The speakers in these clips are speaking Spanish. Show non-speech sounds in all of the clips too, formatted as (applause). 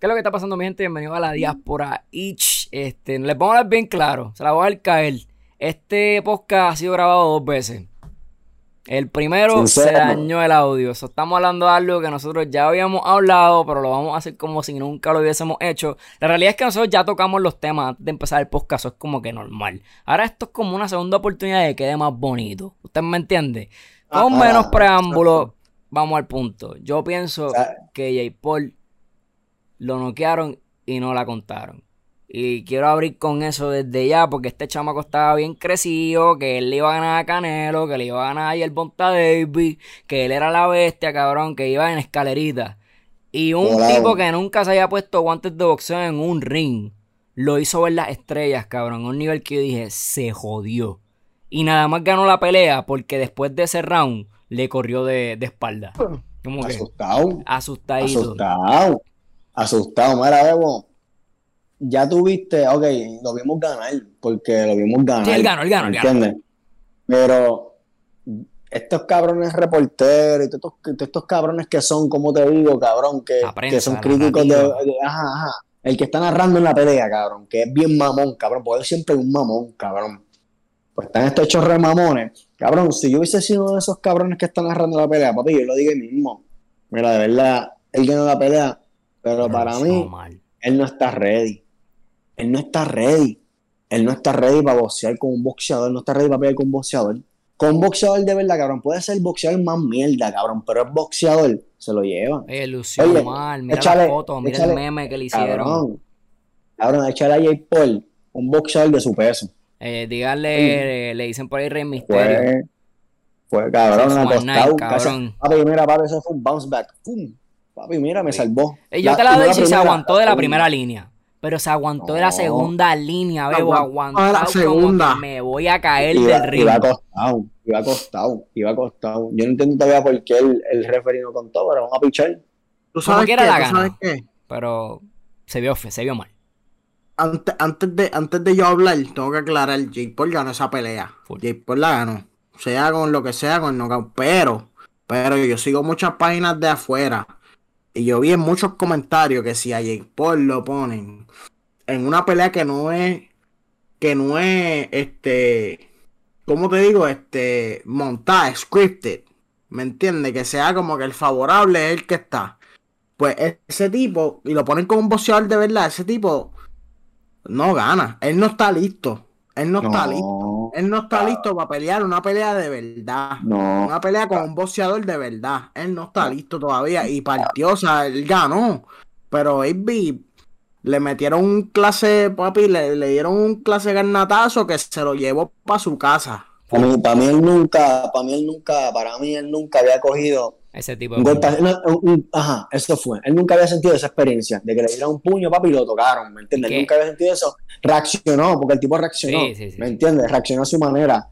¿Qué es lo que está pasando, mi gente? Bienvenido a la diáspora. Ich, este, les pongo a hablar bien claro, se la voy a dejar caer. Este podcast ha sido grabado dos veces. El primero se dañó el audio. estamos hablando de algo que nosotros ya habíamos hablado, pero lo vamos a hacer como si nunca lo hubiésemos hecho. La realidad es que nosotros ya tocamos los temas antes de empezar el podcast. Eso es como que normal. Ahora esto es como una segunda oportunidad de que quede más bonito. ¿Usted me entiende? Con menos preámbulo, vamos al punto. Yo pienso que J. Paul lo noquearon y no la contaron. Y quiero abrir con eso desde ya, porque este chamaco estaba bien crecido, que él le iba a ganar a Canelo, que le iba a ganar a el Bonta Davis, que él era la bestia, cabrón, que iba en escalerita. Y un tipo que nunca se había puesto guantes de boxeo en un ring, lo hizo ver las estrellas, cabrón, a un nivel que yo dije, se jodió. Y nada más ganó la pelea porque después de ese round le corrió de, espalda. Como asustado. asustadito. Asustado. Asustado. Mira, Bebo. Ya tuviste, ok, lo vimos ganar, porque lo vimos ganar. Sí, él ganó, él ganó, ¿Entiendes? Pero estos cabrones reporteros y todos estos, cabrones que son, como te digo, cabrón, que, que son críticos de, Ajá, ajá. El que está narrando en la pelea, cabrón, que es bien mamón, cabrón, porque siempre es un mamón, cabrón. Pues están estos hechos remamones. Cabrón, si yo hubiese sido uno de esos cabrones que están narrando la pelea, papi, yo lo digo mismo. Mira, de verdad, él ganó la pelea, pero, para mí, él no está ready. Él no está ready. Él no está ready para boxear con un boxeador, no está ready para pelear con un boxeador. Con un boxeador de verdad, cabrón, puede ser boxeador más mierda, cabrón, pero el boxeador se lo lleva. Oye, lució mal, mira la foto, mira el meme que le hicieron. Cabrón, cabrón, échale a Jay Paul un boxeador de su peso. Eh, díganle, le dicen por ahí Rey Misterio. Fue, fue cabrón, acostado. Cabrón. Papi, mira, papi, eso fue un bounce back. ¡Pum! Papi, mira, me salvó. Eh, yo te la doy si se aguantó de la primera línea. Pero se aguantó de la segunda línea, bebo, aguantó la segunda. me voy a caer del río. Iba acostado, iba acostado, iba acostado. Yo no entiendo todavía por qué el, el referee no contó, pero vamos a pichar. ¿Tú sabes, qué? ¿Tú sabes qué? Pero se vio, se vio mal antes, antes, de, antes de yo hablar, tengo que aclarar, Jake Paul ganó esa pelea. Jake Paul la ganó. Sea con lo que sea, con el knockout. Pero, pero yo sigo muchas páginas de afuera. Y yo vi en muchos comentarios que si a Jake Paul lo ponen en una pelea que no es, que no es, este, ¿cómo te digo? Este, montada, scripted. ¿Me entiendes? Que sea como que el favorable es el que está. Pues ese tipo, y lo ponen con un boxeador de verdad, ese tipo no gana. Él no está listo. Él no, está listo. Él no está listo para pelear una pelea de verdad. Una pelea con un boxeador de verdad. Él no está listo todavía. Y partió, o sea, él ganó. Pero Baby le metieron un clase, papi, le, le dieron un clase garnatazo que se lo llevó para su casa. Para mí, para mí él nunca, para mí él nunca, para mí él nunca había cogido ese tipo de. ajá, eso fue. Él nunca había sentido esa experiencia de que le dieron un puño, papi, y lo tocaron, ¿me entiendes? Nunca había sentido eso. Reaccionó, porque el tipo reaccionó, ¿me entiendes? Reaccionó a su manera.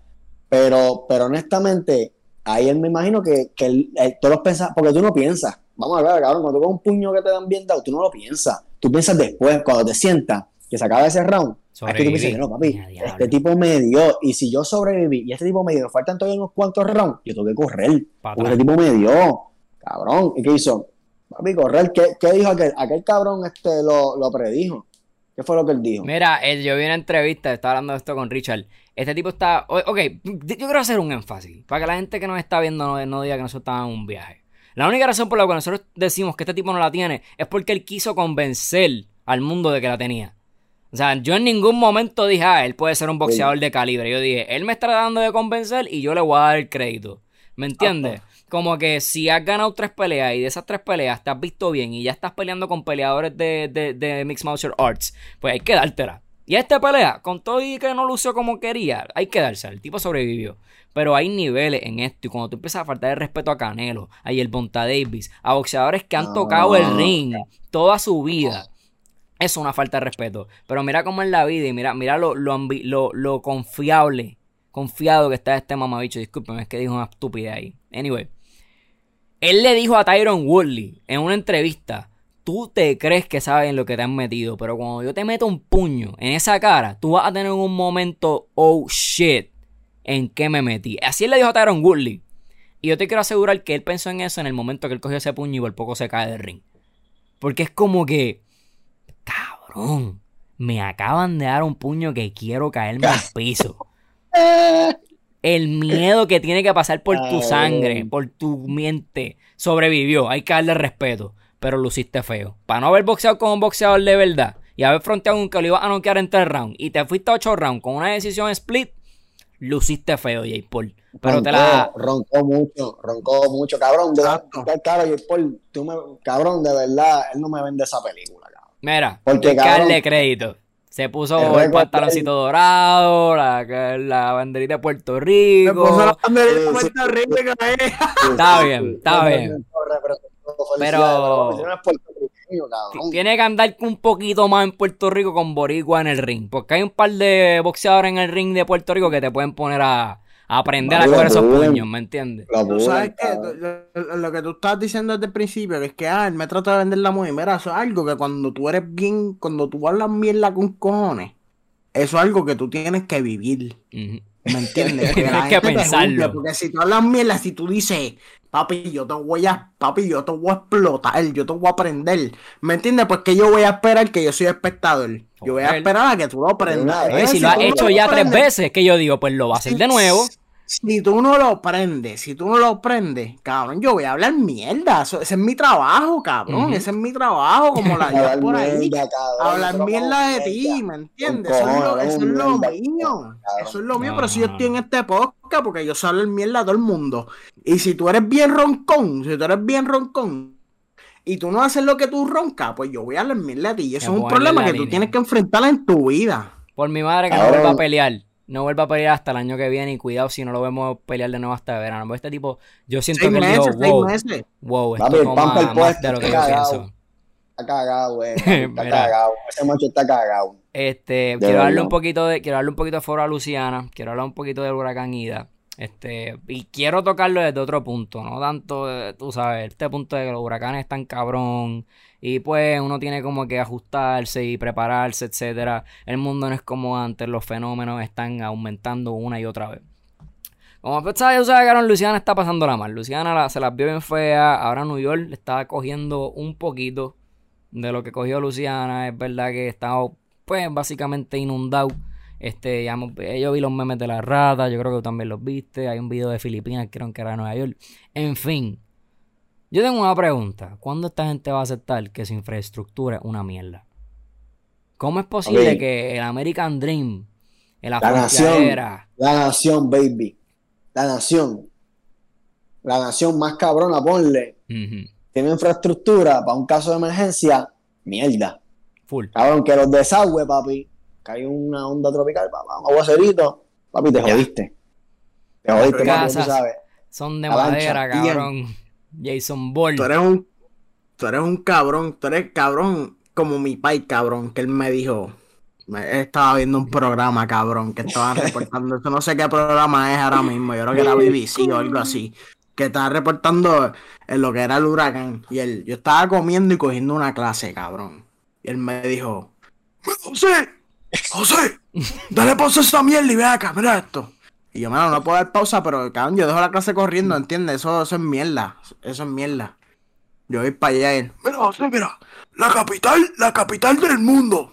Pero, pero honestamente, ahí él me imagino que, que él, todos pensas, porque tú no piensas. Vamos a ver, cabrón, cuando tú un puño que te dan bien dado, tú no lo piensas. Tú piensas después, cuando te sientas, que se acaba ese round. Es que tú piensas, no, papi, este tipo me dio, y si yo sobreviví, y este tipo me dio, faltan todavía unos cuantos rounds, yo tengo que correr. Porque este tipo me dio, cabrón. ¿Y qué hizo? Papi, correr. ¿Qué, qué dijo aquel? Aquel cabrón este lo, lo predijo. ¿Qué fue lo que él dijo? Mira, yo vi una entrevista, estaba hablando de esto con Richard. Este tipo está. Ok, yo quiero hacer un énfasis. Para que la gente que nos está viendo no, no diga que nosotros estábamos en un viaje. La única razón por la que nosotros decimos que este tipo no la tiene es porque él quiso convencer al mundo de que la tenía. O sea, yo en ningún momento dije, ah, él puede ser un boxeador de calibre. Yo dije, él me está tratando de convencer y yo le voy a dar el crédito. ¿Me entiendes? Como que si has ganado tres peleas y de esas tres peleas te has visto bien y ya estás peleando con peleadores de, de, de Mixed Martial Arts, pues hay que dártela. Y esta pelea, con todo y que no lució como quería, hay que darse. El tipo sobrevivió. Pero hay niveles en esto. Y cuando tú empiezas a faltar el respeto a Canelo, a el Bonta Davis, a boxeadores que han tocado el ring toda su vida es una falta de respeto. Pero mira cómo es la vida y mira, mira lo, lo, lo, confiable, confiado que está este mamabicho. Discúlpeme, es que dijo una estupidez ahí. Anyway. Él le dijo a Tyron Woodley en una entrevista, tú te crees que sabes en lo que te han metido, pero cuando yo te meto un puño en esa cara, tú vas a tener un momento, oh shit, en qué me metí. Así él le dijo a Tyron Woodley. Y yo te quiero asegurar que él pensó en eso en el momento que él cogió ese puño y por poco se cae del ring. Porque es como que cabrón, me acaban de dar un puño que quiero caerme al (laughs) piso. El miedo que tiene que pasar por tu sangre, por tu mente, sobrevivió. Hay que darle respeto, pero luciste feo. Para no haber boxeado con un boxeador de verdad y haber fronteado un que lo iba a noquear en tres rounds y te fuiste a ocho rounds con una decisión split, luciste feo, J. Paul. Pero roncó, te la. Roncó mucho, roncó mucho, cabrón. De, claro, J. Paul, tú me, cabrón, de verdad, él no me vende esa película. Mira, Porque, darle crédito. Se puso el, pantaloncito dorado, la, la, banderita de Puerto Rico. Se puso la banderita de Puerto Rico, Está bien, está bien. Pero tiene que andar un poquito más en Puerto Rico con Boricua en el ring. Porque hay un par de boxeadores en el ring de Puerto Rico que te pueden poner a, aprender a coger esos puños, ¿me entiendes? Tú sabes que lo, que tú estás diciendo desde el principio, que es que ah, él me trata de vender la muy Mira, eso es algo que cuando tú eres bien, cuando tú hablas mierda con cojones, eso es algo que tú tienes que vivir. ¿Me entiendes? (laughs) Tienes que pensarlo. porque si tú hablas mierda, si tú dices, papi, yo te voy a, papi, yo te voy a explotar, yo te voy a aprender. ¿Me entiendes? Pues que yo voy a esperar que yo soy espectador. Yo voy a esperar a que tú lo aprendas. si, lo has hecho ya tres veces, que yo digo, pues lo va a hacer de nuevo. Si tú no lo prendes, si tú no lo prendes, cabrón, yo voy a hablar mierda. ese es mi trabajo, cabrón. Ese es mi trabajo, como la (laughs) llevas por ahí. hablar mierda de ti, ¿me entiendes? Eso, es lo, eso es lo mío. Eso es lo mío, pero si yo estoy en este podcast, porque yo sé hablar mierda a todo el mundo. Y si tú eres bien roncón, si tú eres bien roncón, y tú no haces lo que tú roncas, pues yo voy a hablar mierda a ti. Y eso es un problema que tú tienes que enfrentar en tu vida. Por mi madre que no vuelva a pelear no vuelva a pelear hasta el año que viene y cuidado si no lo vemos pelear de nuevo hasta verano. Este tipo, yo siento que meses, dijo, wow, wow, esto Papi, toma más de lo que yo pienso. Está cagado, güey. (laughs) Está cagado. Ese macho está cagado. Este, quiero darle un poquito de, quiero darle un poquito de foro a Luciana, quiero hablar un poquito del huracán Ida. Este, y quiero tocarlo desde otro punto, no tanto, tú sabes, este punto de que los huracanes están cabrón, y pues uno tiene como que ajustarse y prepararse, etcétera. El mundo no es como antes, los fenómenos están aumentando una y otra vez. Como pues, sabes, sabes Luciana está pasando la mal. Luciana se las vio bien fea. Ahora New York le está cogiendo un poquito de lo que cogió Luciana. Es verdad que está pues básicamente inundado. Este, ya, yo vi los memes de la rata, yo creo que tú también los viste. Hay un video de Filipinas, creo que era Nueva York. En fin, yo tengo una pregunta. ¿Cuándo esta gente va a aceptar que su infraestructura es una mierda? ¿Cómo es posible que el American Dream, el la nación, la nación, baby, la nación, la nación más cabrona, ponle, tiene infraestructura para un caso de emergencia, mierda. Full. Cabrón, que los desagüe, papi, que hay una onda tropical, papá, un aguacerito, papi, te jodiste. Te jodiste, papi, tú sabes. Son de madera, cabrón. Jason Ball. Tú eres un, tú eres un cabrón, tú eres cabrón como mi pai, cabrón, que él me dijo. estaba viendo un programa, cabrón, que estaban reportando. no sé qué programa es ahora mismo. Yo creo que era BBC o algo así. Que estaba reportando en lo que era el huracán. Y él, yo estaba comiendo y cogiendo una clase, cabrón. Y él me dijo: José, José, dale pausa a esta mierda y ve acá, mira esto. Y yo, mano, no puedo dar pausa, pero cabrón, yo dejo la clase corriendo, ¿entiendes? Eso, eso es mierda. Eso es mierda. Yo voy para allá. Y... Mira, mira, la capital, la capital del mundo.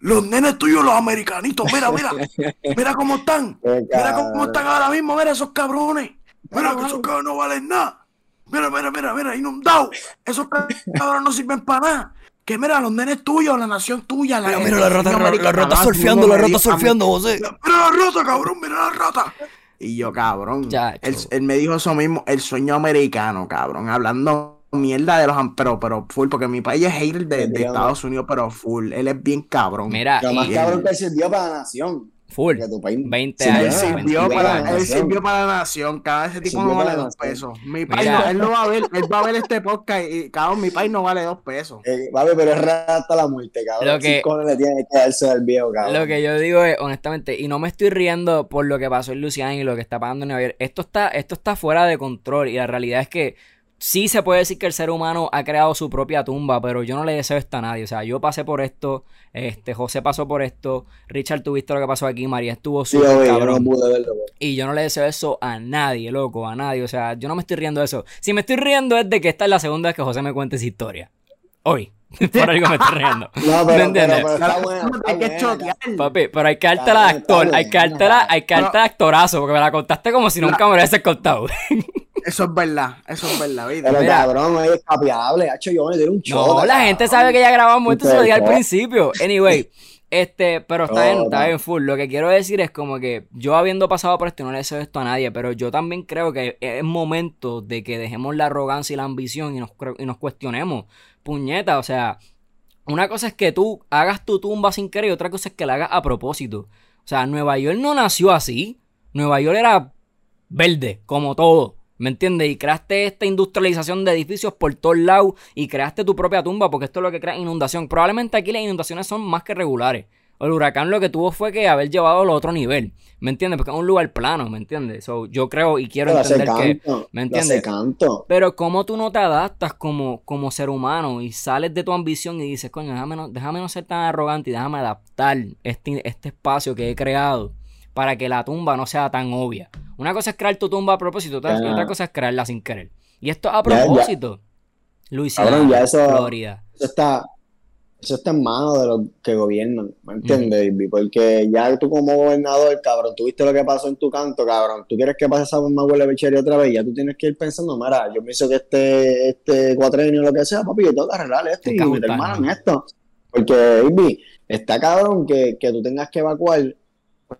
Los nenes tuyos, los americanitos, mira, mira, (laughs) mira cómo están. Mira cómo están ahora mismo, mira esos cabrones. Mira que esos cabrones no valen nada. Mira, mira, mira, mira, inundado. Esos cabrones no sirven para nada. Que mira, los nenes tuyos, la nación tuya. La, mira, mira, la rata, la, rata surfeando, la rata surfeando, José. Mira la rata, cabrón, mira la rata. Y yo, cabrón. Ya, él, me dijo eso mismo, el sueño americano, cabrón. Hablando mierda de los pero, pero full, porque mi país es hater de, de Estados Unidos, pero full. Él es bien cabrón. Mira, lo más cabrón que sirvió para la nación. Full. 20 años. Él sirvió, para, él sirvió para la nación. Cada ese tipo no vale dos pesos. Mi país no, él no va a ver, él va a ver este podcast y cabrón, mi país no vale dos pesos. Eh, ver, pero es rata la muerte, cabrón. Lo que, le tiene que darse al viejo, cabrón. Lo que yo digo es, honestamente, y no me estoy riendo por lo que pasó en Luciana y lo que está pasando en Nueva York. Esto está, esto está fuera de control y la realidad es que sí se puede decir que el ser humano ha creado su propia tumba, pero yo no le deseo esto a nadie. O sea, yo pasé por esto, este, José pasó por esto, Richard, tuviste lo que pasó aquí, María estuvo su cabrón. y yo no le deseo eso a nadie, loco, a nadie. O sea, yo no me estoy riendo de eso. Si me estoy riendo es de que esta es la segunda vez que José me cuenta esa historia. hoy. (laughs) Por algo me estoy riendo. (laughs) No, pero, pero, está bueno. hay que choquear. Papi, pero hay que darte la de actor. Hay que darte la, hay que darte actorazo. Porque me la contaste como si nunca me hubiese contado. (laughs) Eso es verdad, eso es verdad, ¿viste? Pero cabrón, es capiable, hecho yo me un show. No, la gente sabe que ya grabamos esto, se lo dije al principio. Anyway, este, pero está bien, está bien full. Lo que quiero decir es como que yo habiendo pasado por esto, no le deseo esto a nadie, pero yo también creo que es momento de que dejemos la arrogancia y la ambición y nos, y nos cuestionemos. Puñeta, o sea, una cosa es que tú hagas tu tumba sin querer y otra cosa es que la hagas a propósito. O sea, Nueva York no nació así. Nueva York era verde, como todo. ¿Me entiendes? Y creaste esta industrialización de edificios por todos lados y creaste tu propia tumba porque esto es lo que crea inundación. Probablemente aquí las inundaciones son más que regulares. El huracán lo que tuvo fue que haber llevado al otro nivel. ¿Me entiendes? Porque es un lugar plano, ¿me entiendes? yo creo y quiero entender que. ¿Me entiendes? Canto. Pero cómo tú no te adaptas como, como ser humano y sales de tu ambición y dices, coño, déjame no, déjame no ser tan arrogante y déjame adaptar este, este espacio que he creado para que la tumba no sea tan obvia. Una cosa es crear tu tumba a propósito, otra, otra cosa es crearla sin querer. Y esto a propósito. Luisiana, eso, Florida. Eso está, eso está en manos de los que gobiernan, ¿me entiendes, Porque ya tú como gobernador, cabrón, tú viste lo que pasó en tu canto, cabrón. Tú quieres que pase esa más huele bichería otra vez, ya tú tienes que ir pensando, mira, yo pienso que este, este cuatrenio o lo que sea, papi, yo tengo que arreglar esto y meter mano en esto. Porque, baby, está cabrón que, que tú tengas que evacuar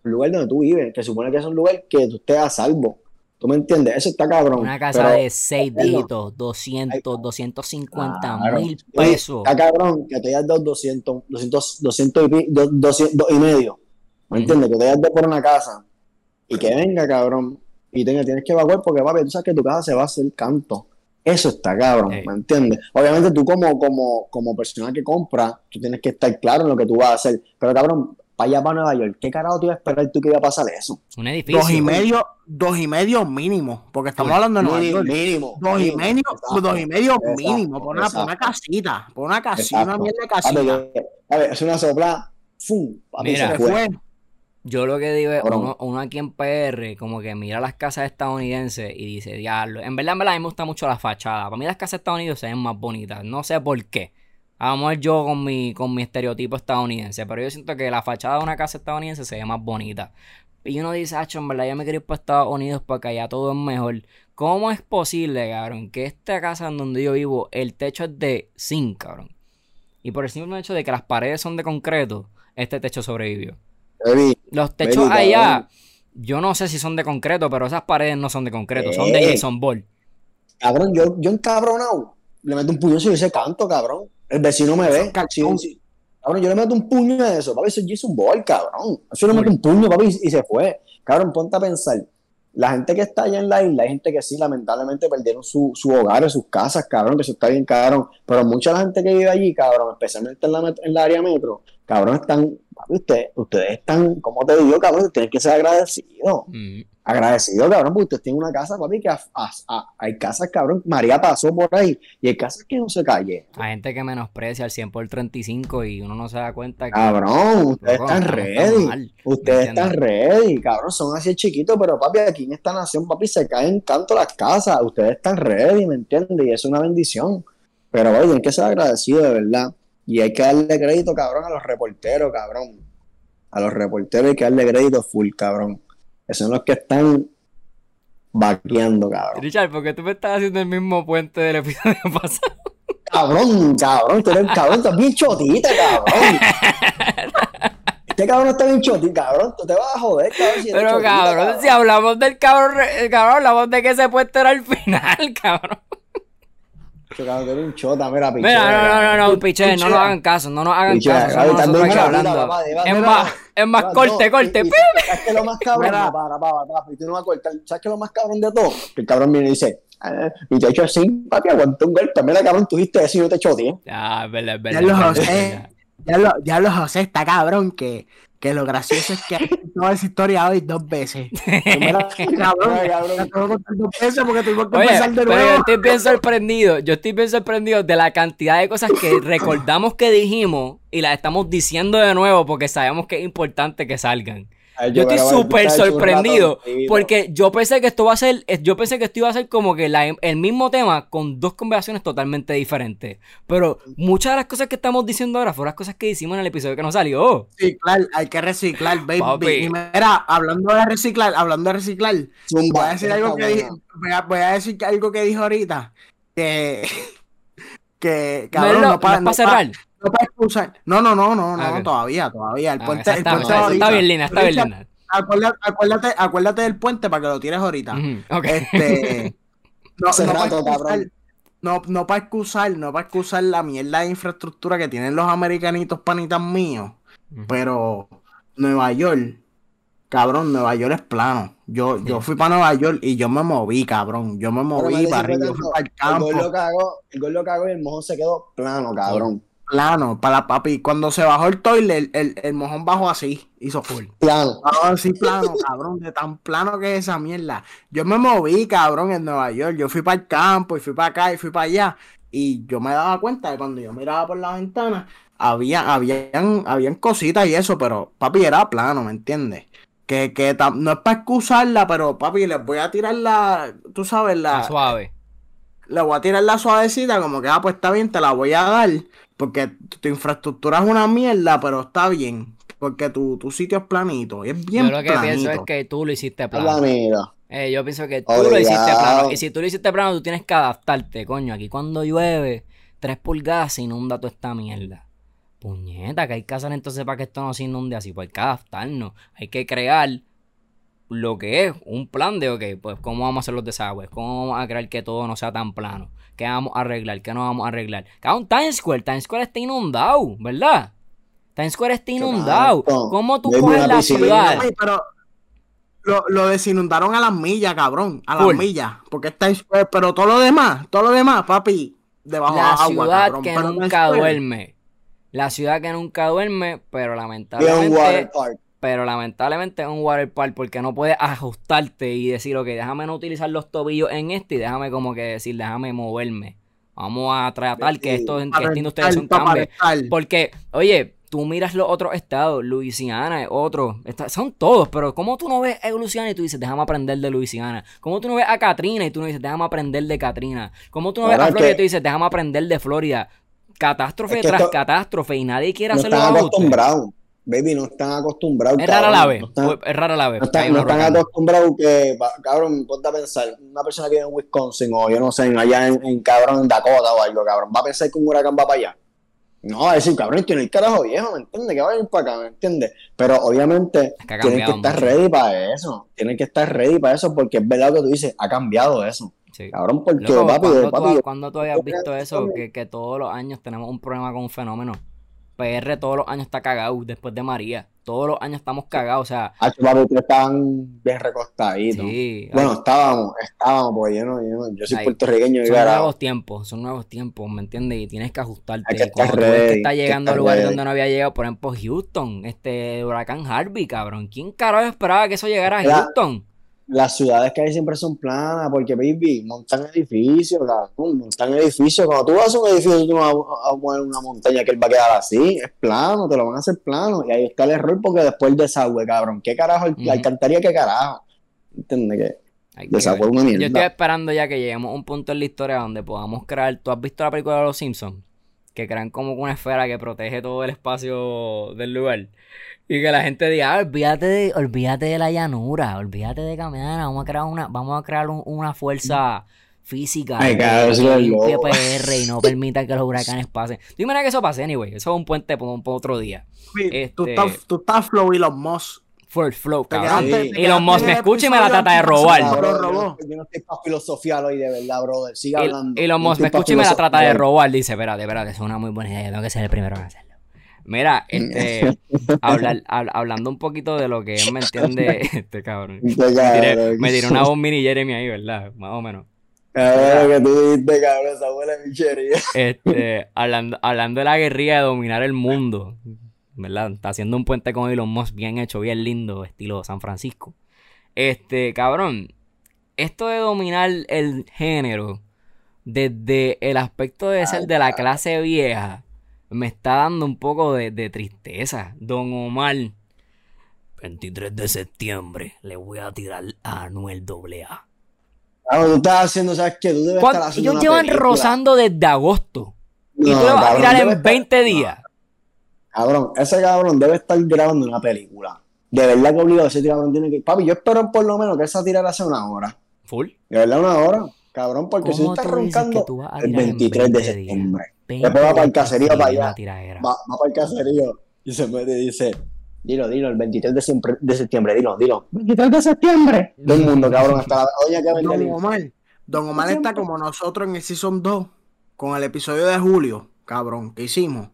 el lugar donde tú vives, que supone que es un lugar que tú estés a salvo. ¿Tú me entiendes? Eso está cabrón. Una casa de 6 dígitos, 200, 250 mil pesos. Está cabrón que te hayas dado 200, 200, 200 y, 200 y medio. ¿Me entiendes? Que te hayas dado por una casa y que venga, cabrón, y tenga, tienes que evacuar porque, papi, tú sabes que tu casa se va a hacer canto. Eso está cabrón, ¿me entiendes? Obviamente tú como, como, como persona que compra, tú tienes que estar claro en lo que tú vas a hacer. Pero cabrón, para allá para Nueva York, ¿qué carajo te iba a esperar tú que iba a pasar eso? Un edificio. Dos y medio, dos y medio mínimo, porque estamos hablando de Nueva York. Mínimo. Dos y medio, dos y medio mínimo, por una, por una, casita, por una casita, una mierda de casita. A ver, es una sopla, ¡fum! Mira, fue. Yo lo que digo es, uno, uno, aquí en PR, como que mira las casas estadounidenses y dice, diablo, en verdad, en verdad, a mí me gusta mucho la fachada. Para mí las casas estadounidenses se ven más bonitas, no sé por qué. Vamos a ver yo con mi, con mi estereotipo estadounidense. Pero yo siento que la fachada de una casa estadounidense se ve más bonita. Y uno dice, ah, en verdad, ya me quiero ir para Estados Unidos para que allá todo es mejor. ¿Cómo es posible, cabrón, que esta casa en donde yo vivo, el techo es de zinc, cabrón? Y por el simple hecho de que las paredes son de concreto, este techo sobrevivió. Los techos allá, yo no sé si son de concreto, pero esas paredes no son de concreto, son de Jason Ball. Cabrón, yo, yo encabronado, le meto un puño y ese canto, cabrón. El vecino me ve. Cabrón, yo le meto un puño a eso, papi, eso es Jason Ball, cabrón. Eso le meto un puño, papi, y, se fue. Cabrón, ponte a pensar. La gente que está allá en la isla, hay gente que sí, lamentablemente perdieron su, su hogar, sus casas, cabrón, que eso está bien, cabrón. Pero mucha la gente que vive allí, cabrón, especialmente en la, en la área metro, cabrón, están, papi, ustedes, ustedes están, como te digo, cabrón, tienen que ser agradecidos. Mm agradecido, cabrón, porque usted tiene una casa, papi, que hay casas, cabrón. María pasó por ahí y hay casas que no se calle. Hay gente que menosprecia el 100 por 35 y uno no se da cuenta que. Cabrón, ustedes están ready. ustedes están ready, cabrón. Son así chiquitos, pero papi, aquí en esta nación, papi, se caen tanto las casas. Ustedes están ready, ¿me entiendes? Y es una bendición. Pero, papi, tienen que ser agradecidos, de verdad. Y hay que darle crédito, cabrón, a los reporteros, cabrón. A los reporteros hay que darle crédito full, cabrón. Esos son los que están vaqueando, cabrón. Richard, ¿por qué tú me estás haciendo el mismo puente del episodio (laughs) pasado? Cabrón, cabrón, tú eres cabrón, estás bien chotita, cabrón. (laughs) Este cabrón está bien chotita, cabrón. Tú te vas a joder, cabrón. Si Pero, cabrón, si hablamos del cabrón, cabrón, hablamos de que ese puente era el final, (laughs) cabrón. Chocado, un chota, mira, piche. Mira, no, no, no, no, piche, no nos hagan caso, no nos hagan caso. Nosotros aquí hablando. Es más, es más corte, corte. ¿Sabes qué es lo más cabrón? Para, para, para, y tú no vas a cortar. ¿Sabes qué es lo más cabrón de todo? Que el cabrón viene y dice, y te he hecho así, papi, aguanta un golpe. Mira, cabrón, tú dijiste eso y yo te echo, tío. Ya, es verdad, es verdad. Ya lo ya lo, José está cabrón que que lo gracioso es que toda esa historia hoy dos veces. (laughs) cabrón, dos veces porque tuvimos que empezar de nuevo. Pero yo estoy bien sorprendido, yo estoy bien sorprendido de la cantidad de cosas que recordamos que dijimos y las estamos diciendo de nuevo porque sabemos que es importante que salgan. Yo estoy súper sorprendido. Porque yo pensé que esto va a ser. Yo pensé que esto iba a ser como que el mismo tema con dos conversaciones totalmente diferentes. Pero muchas de las cosas que estamos diciendo ahora fueron las cosas que hicimos en el episodio que nos salió. Reciclar, hay que reciclar, baby. Y mira, hablando de reciclar, hablando de reciclar, voy a decir algo que dije, voy a, decir algo que dijo ahorita. Que. (laughs) que cabrón, no, para cerrar. No para excusar. No, no, no, no, no, todavía, todavía. El ah, puente, el puente está, bien linda, está bien linda. Acuérdate, acuérdate, del puente para que lo tires ahorita. Este. (laughs) No, no, para excusar, no, no para excusar, no para excusar la mierda de infraestructura que tienen los americanitos panitas míos. Pero Nueva York, cabrón, Nueva York es plano. Yo, yo fui para Nueva York y yo me moví, cabrón. Yo me moví para arriba, yo fui para el campo. El gol lo cagó, el gol lo cagó y el mojón se quedó plano, cabrón plano para papi. Cuando se bajó el toilet, el, el, mojón bajó así, hizo full. Plano. Así plano, cabrón, de tan plano que es esa mierda. Yo me moví, cabrón, en Nueva York. Yo fui para el campo y fui para acá y fui para allá. Y yo me daba cuenta de cuando yo miraba por la ventana, había, habían, habían cositas y eso, pero papi era plano, ¿me entiendes? Que, que no es para excusarla, pero papi, les voy a tirar la, tú sabes, la... suave. Le voy a tirar la suavecita, como que, ah, pues está bien, te la voy a dar porque tu infraestructura es una mierda, pero está bien. Porque tu, tu sitio es planito. Y es bien Yo lo que pienso es que tú lo hiciste plano. Eh, yo pienso que tú lo hiciste plano. Y si tú lo hiciste plano, tú tienes que adaptarte, coño. Aquí cuando llueve, tres pulgadas se inunda toda esta mierda. Puñeta, que hay que hacer entonces para que esto no se inunde así. Pues hay que adaptarnos. Hay que crear lo que es un plan de, ok, pues cómo vamos a hacer los desagües, cómo vamos a crear que todo no sea tan plano, qué vamos a arreglar, qué no vamos a arreglar. Cada un Times Square, Times Square está inundado, ¿verdad? Times Square está inundado. ¿Cómo tú coges la ciudad? Pero lo, lo, desinundaron a las millas, cabrón, a las millas, porque está Times Square, pero todo lo demás, todo lo demás, papi, debajo la agua, ciudad que nunca duerme. La ciudad que nunca duerme, pero lamentablemente pero lamentablemente es un water park porque no puedes ajustarte y decir, ok, déjame no utilizar los tobillos en este y déjame como que decir, déjame moverme. Vamos a tratar que esto que esta industria un cambio. Porque, oye, tú miras los otros estados, Luisiana es otro, son todos, pero ¿cómo tú no ves a Luisiana y tú dices, déjame aprender de Luisiana? ¿Cómo tú no ves a Katrina y tú no dices, déjame aprender de Katrina? ¿Cómo tú no ves a Florida y tú dices, déjame aprender de Florida? Catástrofe tras catástrofe y nadie quiere hacerlo. acostumbrado baby, no están acostumbrados. Es rara la vez. es rara la vez. No están, acostumbrados que, cabrón, ponte a pensar, una persona que vive en Wisconsin o yo no sé, allá en, cabrón, en Dakota o algo, cabrón, va a pensar que un huracán va para allá. No, a decir, cabrón, tiene el carajo viejo, ¿me entiendes? Que va a ir para acá, ¿me entiendes? Pero obviamente tienen que estar ready para eso. Tienen que estar ready para eso porque es verdad que tú dices, ha cambiado eso. Sí. Cabrón, porque papi, papi, ¿cuándo, tú, habías visto eso? Que, que todos los años tenemos un problema con un fenómeno PR todos los años está cagado después de María. Todos los años estamos cagados, o sea. Ah, papi, estaban bien recostaditos. Sí, bueno, estábamos, estábamos, porque yo, no, yo, soy puertorriqueño. Son nuevos tiempos, son nuevos tiempos, ¿me entiendes? Y tienes que ajustarte. Hay que estar que está llegando a lugares donde no había llegado, por ejemplo, Houston, este huracán Harvey, cabrón. ¿Quién carajo esperaba que eso llegara a Houston? Las ciudades que hay siempre son planas, porque, baby, montan edificios, cabrón, montan edificios. Cuando tú vas a un edificio, tú vas a, poner una montaña que él va a quedar así, es plano, te lo van a hacer plano. Y ahí está el error, porque después el desagüe, cabrón, ¿qué carajo? La alcantarilla, ¿qué carajo? ¿Entiendes? Que desagüe una mierda. Yo estoy esperando ya que lleguemos a un punto en la historia donde podamos crear. ¿Tú has visto la película de Los Simpsons? Que crean como una esfera que protege todo el espacio del lugar. Y que la gente diga, ah, olvídate de, olvídate de la llanura, olvídate de caminar, vamos a crear una, vamos a crear una fuerza física Ay, PR y no (laughs) permita que los huracanes pasen. Tú imaginas que eso pase, anyway. Eso es un puente por, otro día. tú, estás, este tú estás flow y los Moss. First flow, cabrón. Y los Moss me escucha y me la trata de robar. yo no estoy para filosofiar hoy, de verdad, brother. Siga hablando. Y, los Moss me escucha y me la trata de robar. Dice, espérate, espérate, es una muy buena idea. Tengo que ser el primero en hacerlo. Mira, este, (laughs) hablando un poquito de lo que él me entiende, (laughs) (laughs) este cabrón. me, tiré, una voz mini Jeremy ahí, ¿verdad? Más o menos. Cabrón, que tú dijiste, cabrón, esa buena michería. Este, hablando, hablando de la guerrilla de dominar el mundo, ¿verdad? Está haciendo un puente con Elon Musk bien hecho, bien lindo, estilo San Francisco. Este, cabrón, esto de dominar el género desde el aspecto de ser de la clase vieja me está dando un poco de, tristeza, don Omar. 23 de septiembre le voy a tirar a Anuel AA. Claro, tú estás haciendo, ¿sabes qué? Tú debes estar haciendo Ellos llevan rozando desde agosto. y tú le vas a tirar en 20 días. Cabrón, ese cabrón debe estar grabando una película. De verdad que obligado ese cabrón tiene que. Papi, yo espero por lo menos que esa tirara hace una hora. Full. De verdad, una hora. Cabrón, porque si estás roncando el 23 de septiembre. Después va para el caserío para allá. Va, va, para el caserío y se mete y dice: Dilo, dilo, el 23 de, de septiembre, dilo, dilo. 23 de septiembre. Todo el mundo, cabrón, hasta la doña que Don Omar, Don Omar está como nosotros en el Season 2, con el episodio de Julio, cabrón, que hicimos.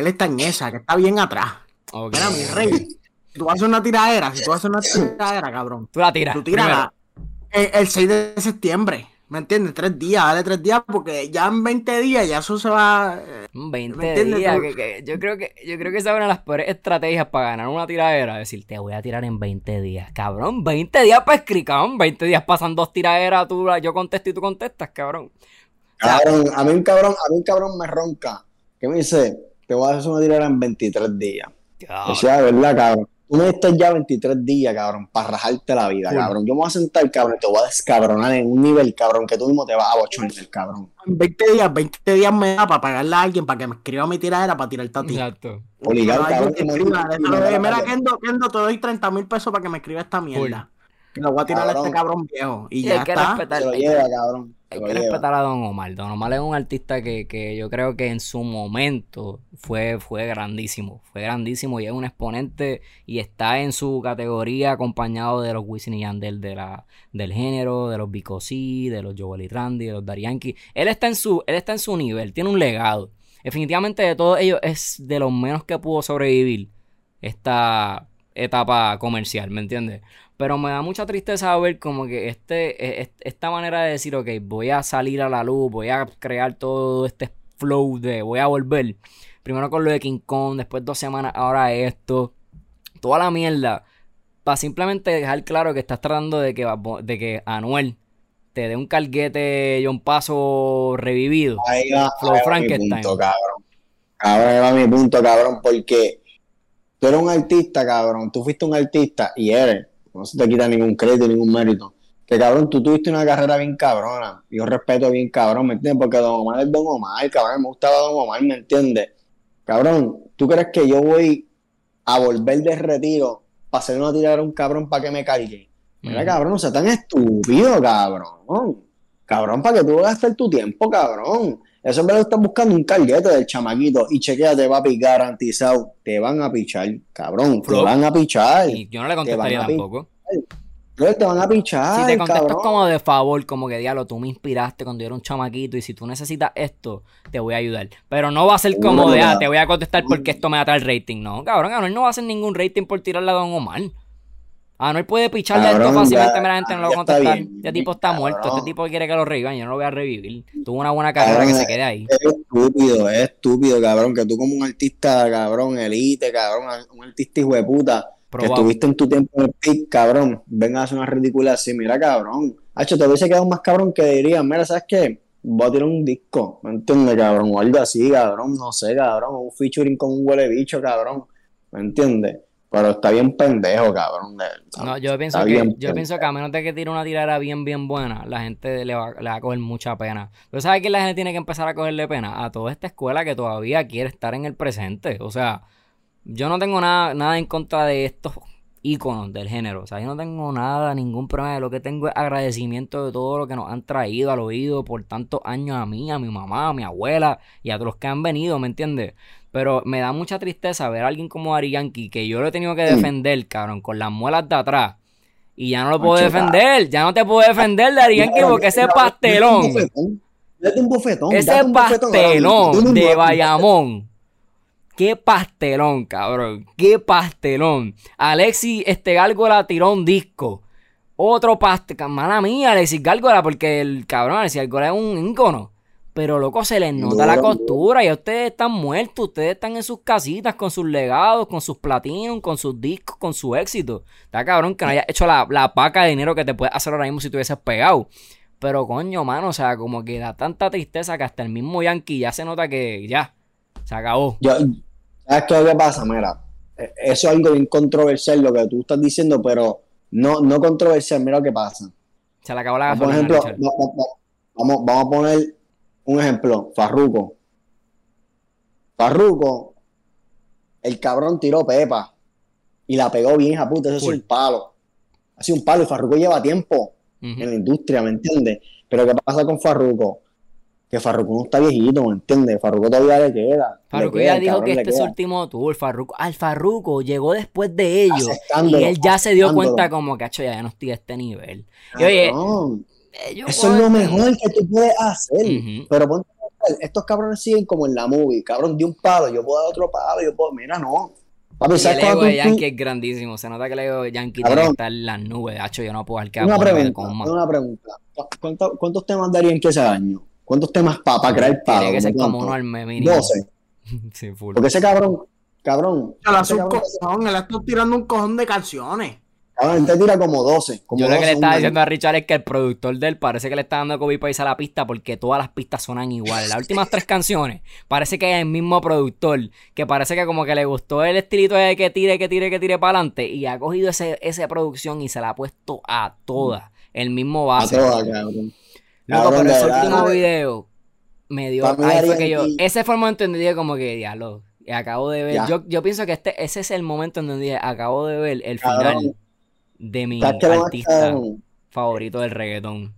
Él está en esa, que está bien atrás. Mira, mi rey. Si tú haces una tiradera, si tú haces una tiradera, cabrón. Tú la tiras. Tú tiras el, el 6 de septiembre. ¿Me entiendes? Tres días, dale tres días, porque ya en 20 días ya eso se va. 20 días, yo creo que yo creo que esa es una de las peores estrategias para ganar una tiradera. Decir, te voy a tirar en 20 días. Cabrón, 20 días para escribir, 20 días pasan dos tiraderas, tú, yo contesto y tú contestas, cabrón. Cabrón, a mí un cabrón, a mí un cabrón me ronca. ¿Qué me dice? Te voy a hacer una tiradera en 23 días. O sea, ¿verdad, cabrón? Tú necesitas ya 23 días, cabrón, para rajarte la vida, cabrón. Yo me voy a sentar, cabrón, y te voy a descabronar en un nivel, cabrón, que tú mismo te vas a bochornar, cabrón. En 20 días, 20 días me da para pagarle a alguien para que me escriba mi tiradera para tirar a ti. Exacto. Obligado, cabrón. mira, Kendo, Kendo, te doy 30 mil pesos para que me escriba esta mierda. Que lo voy a tirar a este cabrón viejo. Y, ya está. Se lo lleva, cabrón. Hay que respetar a Don Omar. Don Omar es un artista que, yo creo que en su momento fue, fue grandísimo. Fue grandísimo y es un exponente y está en su categoría acompañado de los Wisin y Yandel de la, del género, de los Bicosí, de los Joel y Randy, de los Darianki. Él está en su, él está en su nivel, tiene un legado. Definitivamente de todos ellos es de los menos que pudo sobrevivir esta etapa comercial, ¿me entiendes? Pero me da mucha tristeza ver como que este, e, esta manera de decir, ok, voy a salir a la luz, voy a crear todo este flow de voy a volver. Primero con lo de King Kong, después dos semanas, ahora esto. Toda la mierda. Para simplemente dejar claro que estás tratando de que, de que Anuel te dé un carguete John Paso revivido. Ahí va, Flow Frankenstein. Mi punto, cabrón. Ahora va mi punto, cabrón, porque tú eres un artista, cabrón. Tú fuiste un artista y eres no se te quita ningún crédito, ningún mérito. Que cabrón, tú tuviste una carrera bien cabrona. Yo respeto bien cabrón, ¿me entiendes? Porque Don Omar es Don Omar, cabrón, me gustaba Don Omar, ¿me entiendes? Cabrón, ¿tú crees que yo voy a volver de retiro para hacer una tirada a un cabrón para que me cargue? Mira, cabrón, no sea tan estúpido, cabrón. Cabrón, para que tú gastes tu tiempo, cabrón. Eso me lo estás buscando un carguete del chamaquito y chequeate, papi, garantizado. Te van a pichar, cabrón. Te van a pichar. Y yo no le contestaría tampoco. te van a pichar. Si te contestas como de favor, como que diablo, tú me inspiraste cuando yo era un chamaquito y si tú necesitas esto, te voy a ayudar. Pero no va a ser como de, ah, te voy a contestar porque esto me da el rating. No, cabrón, Anuel no va a hacer ningún rating por tirarle a Don Omar. Ah, no puede picharle a esto fácilmente, la gente no lo va a contestar. este tipo está muerto, este tipo quiere que lo revivan, yo no lo voy a revivir. Tuvo una buena carrera que se quede ahí. Es estúpido, es estúpido, cabrón, que tú como un artista, cabrón, elite, cabrón, un artista hijo de puta, que estuviste en tu tiempo en el pic, cabrón, vengas a hacer una ridícula así, mira, cabrón. Hacho, te hubiese quedado más cabrón que dirían, mira, ¿sabes qué? Voy a tirar un disco, ¿me entiendes, cabrón? O algo así, cabrón, no sé, cabrón, un featuring con un huele bicho, cabrón, ¿me entiendes? Pero está bien pendejo, cabrón. no, yo pienso, que, yo pienso que a menos de que tire una tirada bien, bien buena, la gente le va, le va a coger mucha pena. ¿Tú sabes que la gente tiene que empezar a cogerle pena? A toda esta escuela que todavía quiere estar en el presente. O sea, yo no tengo nada, nada en contra de estos íconos del género. O sea, yo no tengo nada, ningún problema. Lo que tengo es agradecimiento de todo lo que nos han traído al oído por tantos años a mí, a mi mamá, a mi abuela y a todos los que han venido, ¿me entiendes? Pero me da mucha tristeza ver a alguien como Ari Yankee, que yo lo he tenido que defender, cabrón, con las muelas de atrás. Y ya no lo puedo defender, ya no te puedo defender de Ari Yankee porque ese pastelón. un bofetón. Ese pastelón de Bayamón. Qué pastelón, cabrón. Qué pastelón. Alexis este Gárgola tiró un disco. Otro pastelón. Mala mía, Alexis Gárgola, porque el cabrón Alexis Gárgola es un ícono. Pero loco, se les nota la costura. Y ustedes están muertos. Ustedes están en sus casitas con sus legados, con sus platinos, con sus discos, con su éxito. Está cabrón que no hayas hecho la, la paca de dinero que te puedes hacer ahora mismo si te hubieses pegado. Pero coño, mano, o sea, como que da tanta tristeza que hasta el mismo Yankee ya se nota que ya se acabó. Yo, ¿Sabes qué pasa? Mira, eh, eso es algo bien controversial lo que tú estás diciendo, pero no, no controversial, mira lo que pasa. Se le acabó la gasolina. Por ejemplo, vamos, vamos a poner un ejemplo, Farruco. Farruco, el cabrón tiró Pepa y la pegó bien, a puta, eso es un palo. Ha sido un palo y Farruko lleva tiempo en la industria, ¿me entiendes? Pero ¿qué pasa con Farruko? Que Farruko no está viejito, ¿me entiendes? Farruko todavía le queda. Farruko ya dijo que este es su último tour. Farruko, al Farruko llegó después de ellos y él ya se dio cuenta como que, ya, no estoy a este nivel. Y oye, eso es lo mejor que tú puedes hacer. Pero ponte estos cabrones siguen como en la movie, cabrón, de un palo, yo puedo dar otro palo, yo puedo, mira, no. Papi, el ego de Yankee es grandísimo, se nota que el ego de Yankee tiene que estar en las nubes, hecho yo no puedo que una pregunta, una pregunta, ¿cuántos, temas darían que ese año? ¿Cuántos temas para pa crear palo? Tiene que ser como uno al mínimo. 12. (laughs) sí, full. Porque ese cabrón, cabrón. Ese cabrón, él está tirando un cojón de canciones. Ah, te tira como 12. Yo lo que le estaba diciendo a Richard es que el productor de él parece que le está dando para irse a la pista porque todas las pistas suenan iguales. Las últimas tres canciones parece que es el mismo productor que parece que como que le gustó el estilito de que tire, que tire, que tire para adelante y ha cogido ese, esa producción y se la ha puesto a todas. El mismo base. A todas, cabrón. Loco, pero ese último video me dio. Ahí fue que yo. Ese fue el momento en que como que diálogo. Y acabo de ver. Yo, yo pienso que este, ese es el momento en donde acabo de ver el final de mi artista favorito del reggaetón.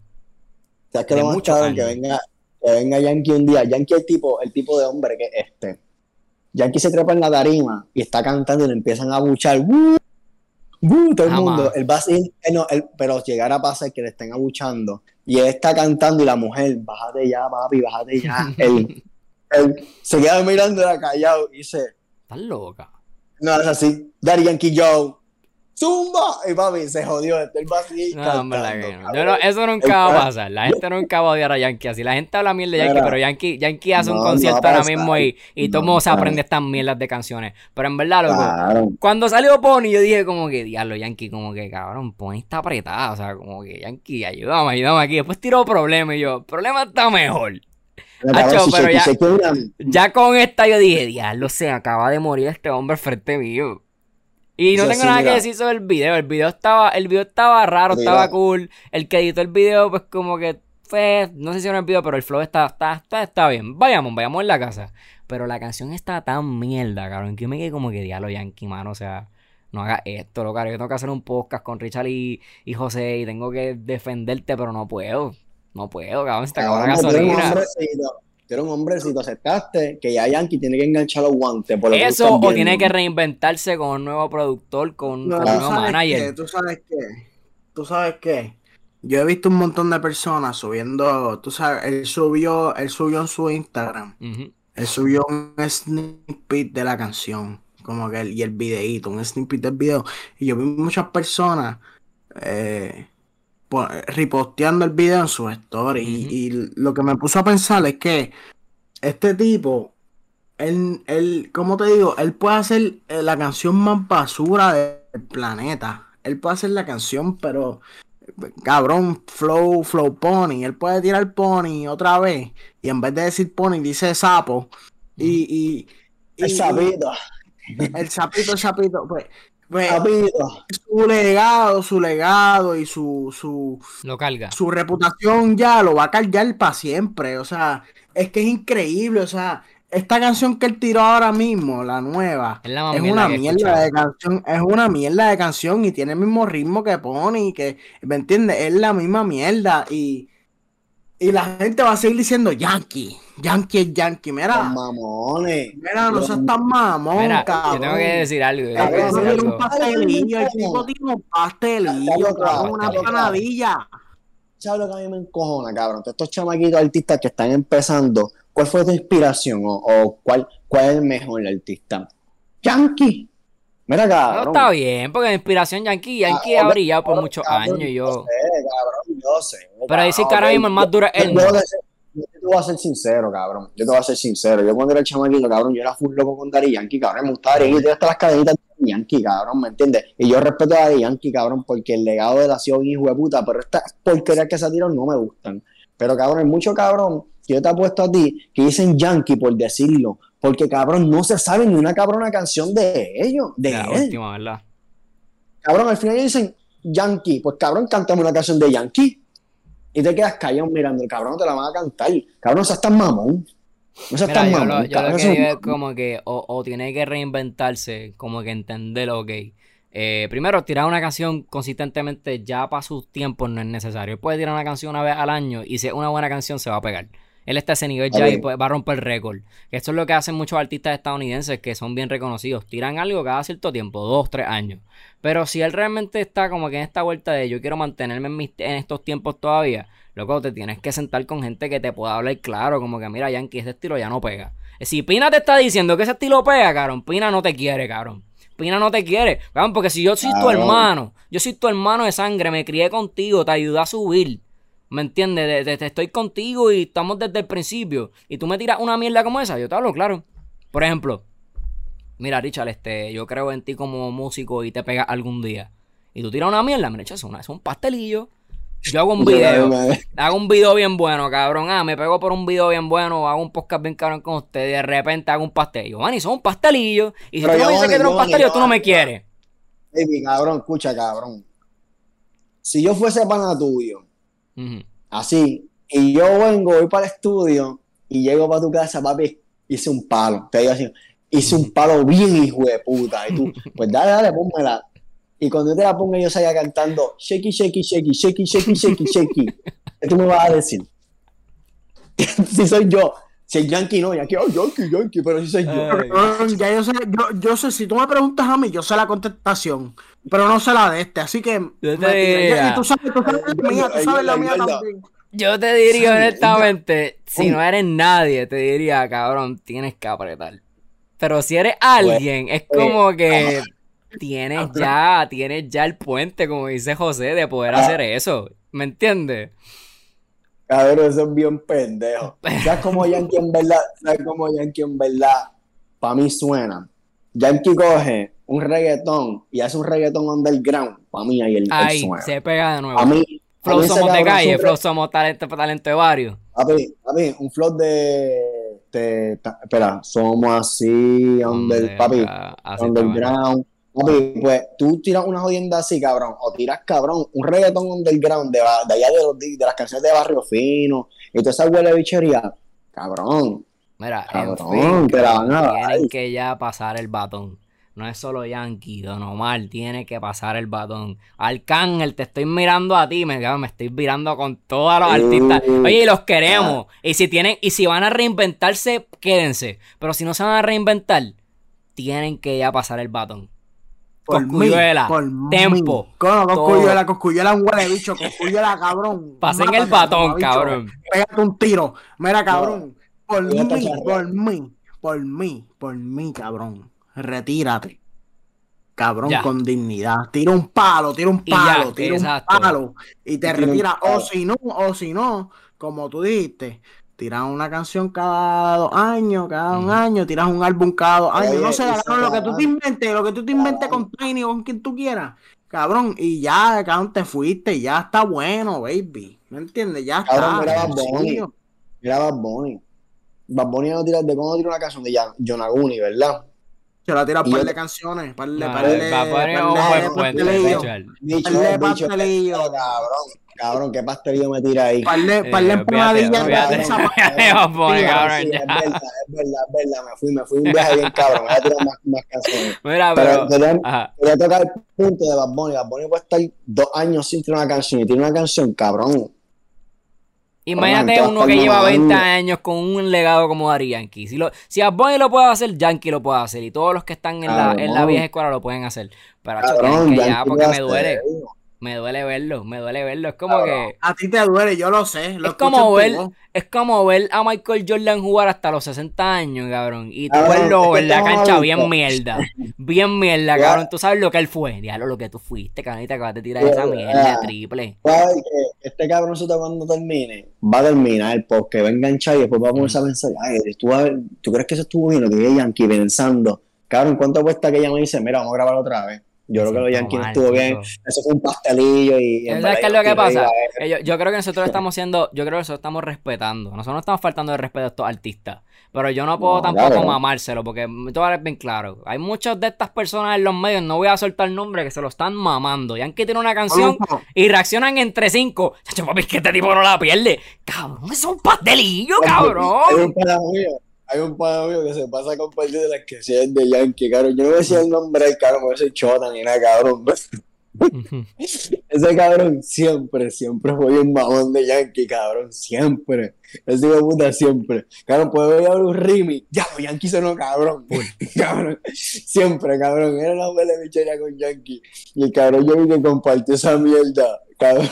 ¿Sabes que lo más que venga, que venga Yankee un día? Yankee es el tipo, el tipo de hombre que es este. Yankee se trepa en la tarima y está cantando y le empiezan a buchar. ¡Woo! Todo el mundo. El va eh, no, pero llegar a pasar que le estén abuchando y él está cantando y la mujer, bájate ya, papi, bájate ya. (laughs) él, se queda mirando callado y dice: Estás loca. No, es así. Daddy Yankee Joe. ¡Zumba! Y papi, se jodió. El vacío no, hombre, no, no, eso nunca va a pasar. La gente nunca va a odiar a Yankee así. La gente habla mierda de Yankee, pero Yankee, Yankee hace un concierto ahora mismo y, y todo mundo se aprende estas mierdas de canciones. Pero en verdad, loco, cuando salió Pony, yo dije como que, diablo, Yankee, como que, cabrón, Pony está apretada. O sea, como que, Yankee, ayúdame, ayúdame aquí. Después tiró problema y yo, problema está mejor. pero ya, ya con esta yo dije, diablo, se acaba de morir este hombre frente mío. Y no tengo nada que decir sobre el video. El video estaba, el video estaba raro, estaba cool. El que editó el video, pues como que fue. No sé si era el video, pero el flow está, está, está, bien. Vayamos, vayamos en la casa. Pero la canción está tan mierda, cabrón, que yo me quedé como que diablo Yankee, mano. O sea, no haga esto, lo Yo tengo que hacer un podcast con Richard y, y José y tengo que defenderte, pero no puedo. No puedo, cabrón, se te acabó la gasolina era un hombre, si te aceptaste, que ya Yankee tiene que enganchar los guantes. Por Eso, o tiene que reinventarse con un nuevo productor, con, un nuevo manager. ¿Tú sabes qué? ¿Tú sabes qué? Yo he visto un montón de personas subiendo, tú sabes, él subió, él subió en su Instagram, él subió un snippet de la canción, como que y el videíto, un snippet del video, y yo vi muchas personas eh, reposteando el video en su story. y, lo que me puso a pensar es que este tipo, él, él, como te digo, él puede hacer eh, la canción más basura del planeta. Él puede hacer la canción, pero cabrón, flow, flow pony. Él puede tirar pony otra vez. Y en vez de decir pony, dice sapo. Y, y, el sapito. El sapito, el sapito. Pues, pues, su legado, su legado y su, su, lo carga. su reputación ya lo va a cargar para siempre. O sea, es que es increíble. O sea, esta canción que él tiró ahora mismo, la nueva, es, una mierda de canción. Es una mierda de canción y tiene el mismo ritmo que Pony. Que, ¿Me entiendes? Es la misma mierda. Y, y la gente va a seguir diciendo Yankee. Yankee es Yankee, mira. mamones. Mira, no seas tan mamón, mira, cabrón. Yo tengo que decir algo. Yo tengo que decir algo. un pastelillo, el tipo tiene un pastelillo, cabrón, una panadilla. ¿Sabes lo que a mí me encojona, cabrón? Estos chamaquitos artistas que están empezando, ¿cuál fue tu inspiración o, o cuál, cuál es el mejor artista? Yankee. Mira, cabrón. No está bien, porque la inspiración Yankee, Yankee ha brillado por muchos años yo. Yo sé, cabrón, yo sé. Pero dice que ahora mismo el más duro es él. Yo te voy a ser sincero, cabrón. Yo te voy a ser sincero. Yo cuando era chamaquito, cabrón, yo era full loco con Dari Yankee, cabrón. Me gustaba Dari Yankee. hasta las cadenitas de Yankee, cabrón, ¿me entiendes? Y yo respeto a Dari Yankee, cabrón, porque el legado de la ciudad hijo de puta, pero estas porquerías que se tiran no me gustan. Pero, cabrón, hay mucho cabrón que yo te apuesto a ti que dicen Yankee por decirlo, Porque, cabrón, no se sabe ni una cabrona canción de ellos, de la última, ¿verdad? Cabrón, al final dicen Yankee, pues cabrón, cantamos una canción de Yankee. Y te quedas callado mirando, el cabrón te la van a cantar. Cabrón, no tan mamón. No seas tan mamón. yo lo que digo es como que o, tiene que reinventarse, como que entender, ok. Eh, primero, tirar una canción consistentemente ya para sus tiempos no es necesario. Puede tirar una canción una vez al año y si es una buena canción se va a pegar. Él está a ese nivel ya y va a romper el récord. Esto es lo que hacen muchos artistas estadounidenses que son bien reconocidos. Tiran algo cada cierto tiempo, dos, tres años. Pero si él realmente está como que en esta vuelta de yo quiero mantenerme en, estos tiempos todavía, loco, te tienes que sentar con gente que te pueda hablar claro, como que mira, Yankee, ese estilo ya no pega. Si Pina te está diciendo que ese estilo pega, cabrón, Pina no te quiere, cabrón. Pina no te quiere. Cabrón, porque si yo soy tu hermano, yo soy tu hermano de sangre, me crié contigo, te ayudé a subir. ¿Me entiendes? De, estoy contigo y estamos desde el principio. Y tú me tiras una mierda como esa, yo te hablo claro. Por ejemplo, mira, Richard, este, yo creo en ti como músico y te pegas algún día. Y tú tiras una mierda, me echas una, es un pastelillo. Yo hago un video, hago un video bien bueno, cabrón. Ah, me pego por un video bien bueno, hago un podcast bien cabrón con usted y de repente hago un pastelillo. Man, y son un pastelillo. Y si tú me dices que eres un pastelillo, tú no me quieres. Baby, cabrón, escucha, cabrón. Si yo fuese pana tuyo Así. Y yo vengo, voy para el estudio y llego para tu casa, papi, hice un palo. Te digo así, hice un palo bien hijo de puta. Y tú, (laughs) pues dale, dale, pónmela. Y cuando yo te la ponga, yo salga cantando shaky, shaky, shaky, shaky, shaky, shaky, shaky. ¿Qué tú me vas a decir? (laughs) si soy yo. Si es Yankee, no, Yankee, oh, Yankee, Yankee, pero si soy yo. Ya yo sé, yo, yo sé, si tú me preguntas a mí, yo sé la contestación pero no sé la de este, así que. Yo te diría. Tú sabes, tú sabes la mía, tú sabes la mía también. Yo te diría honestamente, si no eres nadie, te diría, cabrón, tienes que apretar. Pero si eres alguien, es como que tienes ya, tienes ya el puente, como dice José, de poder hacer eso. ¿Me entiendes? Cabrón, eso es bien pendejo. (laughs) ¿Sabes cómo Yankee en verdad? ¿Sabes cómo Yankee en verdad? Para mí suena. Yankee coge un reggaetón y hace un reggaetón underground, para mí ahí el, Ahí, se pega de nuevo. A mí, flow somos de calle, flow somos talento, talento de varios. A mí, a mí, un flow de, de, espera, somos así, under, papi, underground. Papi, pues tú tiras una jodienda así, cabrón, o tiras, cabrón, un reggaetón underground de, de allá de, los, de las canciones de Barrio Fino y toda esa huele bichería, cabrón. Mira, cabrón, te la van a tienen que ya pasar el batón. No es solo Yankee, Don Omar tiene que pasar el batón. Arcángel, te estoy mirando a ti, me, me estoy mirando con todos los artistas. Oye, y los queremos. Y si tienen, y si van a reinventarse, quédense. Pero si no se van a reinventar, tienen que ya pasar el batón. Por Coscuyuela, por tempo. Con Coscuyuela, Coscuyuela un huele bicho, Coscuyuela, (laughs) cabrón. Pasen el batón, cabrón. Pégate un tiro. Mira, cabrón. Por mí, por mí, por mí, por mí, cabrón retírate. Cabrón, con dignidad. Tira un palo, tira un palo, tira un palo. Y te retira. O si no, o si no, como tú dijiste, tiras una canción cada dos años, cada un año, tiras un álbum cada dos años. no sé, lo que tú te inventes, lo que tú te inventes con Tiny o con quien tú quieras. Cabrón, y ya, cabrón, te fuiste, ya está bueno, baby. ¿Me entiendes? Ya está. Mira Bad Bunny. Mira Bad Bunny. Bad Bunny no tira, de cómo tira una canción de John Aguni, ¿verdad? Se la tira un par de canciones, par de, par de, par de pastelillo. Cabrón, cabrón, qué pastelillo me tira ahí. Par de, par de empanadillas. Es verdad, es verdad, es verdad, me fui, me fui un viaje bien cabrón, voy a tirar más, más canciones. Mira, pero... Voy a tocar el punto de Bad Bunny, Bad Bunny puede estar dos años sin tirar una canción y tiene una canción, cabrón, Imagínate uno que lleva 20 años con un legado como Dari Yankee. Si, lo, si a Bonnie lo puede hacer, Yankee lo puede hacer. Y todos los que están en, la, en la vieja escuela lo pueden hacer. Pero que ya, porque me duele. Me duele verlo, me duele verlo. Es como que. A ti te duele, yo lo sé. es, como ver, es como ver a Michael Jordan jugar hasta los 60 años, cabrón. Y tú verlo en la cancha bien mierda. Bien mierda, cabrón. Tú sabes lo que él fue. Diablo, lo que tú fuiste, cabrón. Y te acabas de tirar esa mierda triple. Este cabrón, cuando termine, va a terminar porque va a enganchar y después va a ponerse a pensar. Ay, ¿tú, ¿tú crees que eso estuvo bien? Lo que Yankee pensando. Cabrón, ¿cuánto cuesta que ella me dice? Mira, vamos a grabar otra vez Yo creo que los Yankees estuvo bien. Eso fue un pastelillo y. ¿Sabes qué es lo que pasa? Yo, creo que nosotros estamos siendo. Yo creo que nosotros estamos respetando. Nosotros no estamos faltando de respeto a estos artistas. Pero yo no puedo tampoco mamárselo, porque voy a bien claro. Hay muchas de estas personas en los medios, no voy a soltar el nombre, que se lo están mamando. Yankee tiene una canción y reaccionan entre cinco. Chacho, papi, es que este tipo no la pierde. Cabrón, es un pastelillo, cabrón hay un pana mío que se pasa a compartir de las que sean de Yankee, cabrón. Yo no decía el nombre del cabrón, porque soy chota ni nada, cabrón. Ese cabrón siempre, siempre fue un mamón de Yankee, cabrón. Siempre. Ese hijo de puta siempre. Cabrón, puede ver un Rimi. Ya, los Yankee son cabrón. (laughs) cabrón. Siempre, cabrón. Era una buena bichería con Yankee. Y el cabrón yo vi que compartió esa mierda, cabrón.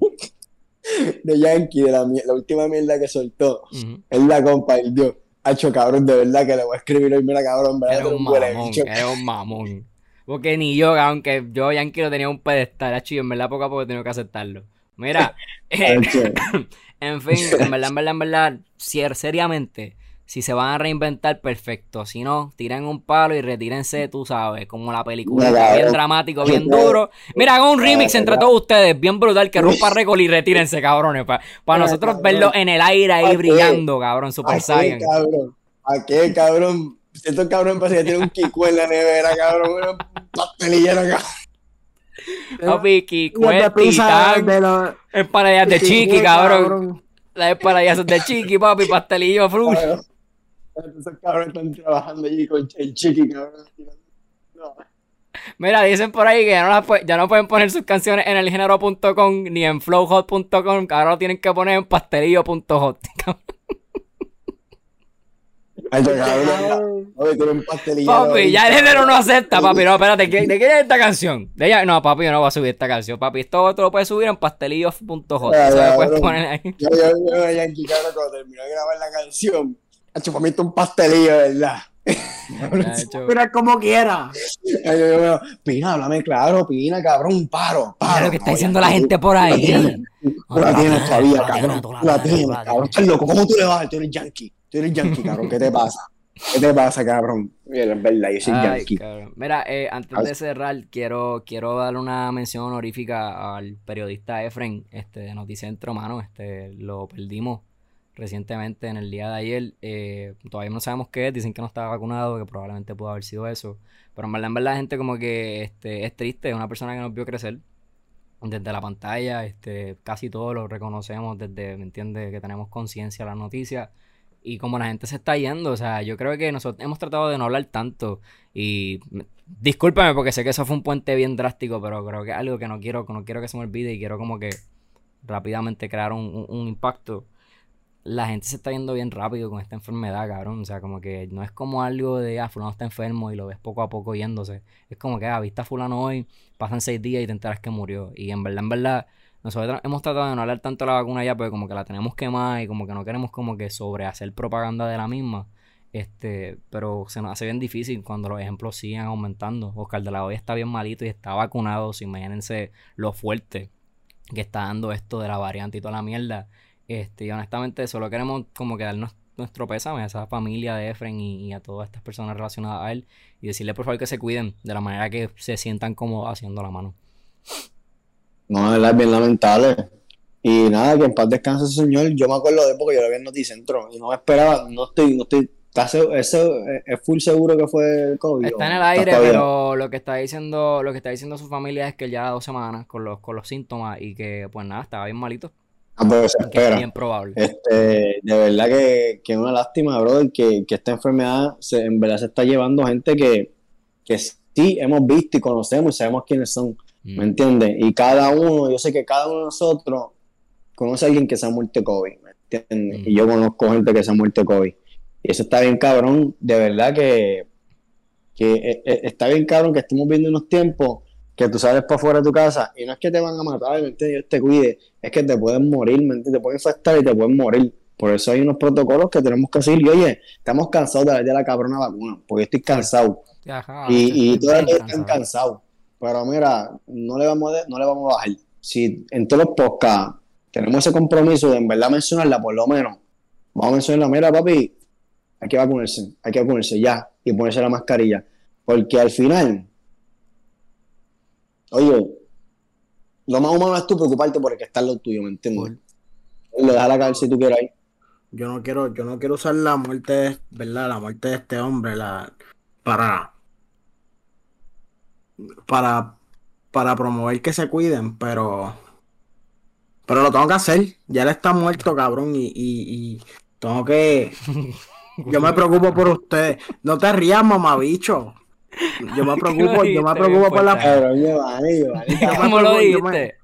(laughs) de Yankee, de la, la última mierda que soltó. Él la compartió Hacho, cabrón, de verdad que le voy a escribir hoy, mira, cabrón, ¿verdad? Era un mamón, era un mamón. Porque ni yo, aunque yo Yankee lo tenía un pedestal, hacho, y en verdad poco a poco tengo que aceptarlo. Mira, (laughs) (coughs) en fin, en verdad, en verdad, en verdad, seriamente, si se van a reinventar, perfecto. Si no, tiren un palo y retírense, tú sabes, como la película. bien dramático, bien duro. Mira, hagan un remix entre todos ustedes, bien brutal, que rompa récord y retírense, cabrones. Para nosotros verlo en el aire ahí brillando, cabrón, Super Saiyan. cabrón? ¿A qué, cabrón? Siento cabrón parece que tiene un kiko en la nevera, cabrón. Una pastelilla acá. Papi, Kiko, titán. Empanadillas de chiqui, cabrón. Las empanadillas de chiqui, papi, pastelillo, fruta. Esos cabrones están trabajando allí con el chiqui, cabrón. Mira, dicen por ahí que ya no, ya no pueden poner sus canciones en elgénero.com ni en flowhot.com, que ahora lo tienen que poner en pastelillo.hot. (laughs) Ay, cabrón, un. Papi, ya el género no acepta, papi. No, espérate, ¿de quién es esta canción? De ella, no, papi, yo no voy a subir esta canción. Papi, esto tú lo puedes subir en pastelillo.hot. Eso lo puedes poner ahí. Yo, yo, yo, Yankee, cabrón, cuando terminó de grabar la canción, mí un pastelillo, ¿verdad? (laughs) Mira como quiera. Pina, háblame claro, Pina, cabrón, paro. paro lo que está diciendo la gente por ahí. Tú la tienes todavía, cabrón. Tú la tienes, cabrón. Estás loco. ¿Cómo tú le vas? Tú eres yankee. Tú eres yankee, cabrón. ¿Qué te pasa? ¿Qué te pasa, cabrón? Mira, es verdad, yo soy yankee. Mira, eh, antes de cerrar, quiero, quiero darle una mención honorífica al periodista Efren este, de Noticentro, mano. Este, lo perdimos recientemente en el día de ayer. Eh, todavía no sabemos qué es, dicen que no está vacunado, que probablemente pudo haber sido eso. Pero en verdad, en la gente como que este, es triste, es una persona que nos vio crecer desde la pantalla, este, casi todos lo reconocemos desde, ¿me? Que tenemos conciencia de las noticias. Y como la gente se está yendo, o sea, yo creo que nosotros hemos tratado de no hablar tanto. Y discúlpame porque sé que eso fue un puente bien drástico, pero creo que es algo que no quiero, no quiero que se me olvide y quiero como que rápidamente crear un impacto la gente se está yendo bien rápido con esta enfermedad, cabrón. O sea, como que no es como algo de, ah, fulano está enfermo y lo ves poco a poco yéndose. Es como que, ah, viste a fulano hoy, pasan seis días y te enteras que murió. Y en verdad, en verdad, nosotros hemos tratado de no hablar tanto de la vacuna ya, porque como que la tenemos quemada y como que no queremos como que sobrehacer propaganda de la misma. Este, pero se nos hace bien difícil cuando los ejemplos siguen aumentando. Oscar de la Hoya está bien malito y está vacunado. Si imagínense lo fuerte que está dando esto de la variante y toda la mierda. Este, y honestamente solo queremos como que darnos nuestro pésame a esa familia de Efren y, a todas estas personas relacionadas a él y decirle por favor que se cuiden de la manera que se sientan cómodos haciendo la mano. No, es bien lamentable. Y nada, que en paz descanse ese señor. Yo me acuerdo de porque yo lo vi en Noticentro y no me esperaba, no estoy, no estoy eso es full seguro que fue COVID. Está en el aire, pero lo que está diciendo, lo que está diciendo su familia es que ya dos semanas con los, con los síntomas y que pues nada, estaba bien malito. Ah, pues espera. bien probable. Este, de verdad que, es una lástima, brother, que, que esta enfermedad se, en verdad se está llevando gente que, que sí hemos visto y conocemos y sabemos quiénes son. ¿Me mm. entiendes? Y cada uno, yo sé que cada uno de nosotros conoce a alguien que se ha muerto de COVID, ¿me entiendes? Y yo mm. conozco gente que se ha muerto de COVID. Y eso está bien cabrón, de verdad que, que eh, eh, está bien cabrón que estemos viendo unos tiempos que tú sales para fuera de tu casa y no es que te van a matar, ¿me entiendes? Dios te cuide, es que te pueden morir, ¿me entiendes? Te pueden infectar y te pueden morir. Por eso hay unos protocolos que tenemos que seguir. Y oye, estamos cansados de la, de la cabrona vacuna, porque estoy cansado. y, y todos están cansados. Pero mira, no le vamos a, no le vamos a bajar. Si en todos los podcasts tenemos ese compromiso de en verdad mencionarla, por lo menos, vamos a mencionarla, mira papi, hay que vacunarse, hay que vacunarse ya y ponerse la mascarilla. Porque al final, Oye, lo más humano es tú preocuparte por el que está en lo tuyo, ¿me entiendes? Lo deja la caer si tú quieres ahí. Yo no quiero, yo no quiero usar la muerte, ¿verdad? La muerte de este hombre la, para, para, para promover que se cuiden, pero, pero lo tengo que hacer. Ya él está muerto, cabrón, y, y, y tengo que, yo me preocupo por ustedes. No te rías, mamabicho. Yo me (laughs) preocupo, yo me preocupo por la. ¿Cómo lo dijiste?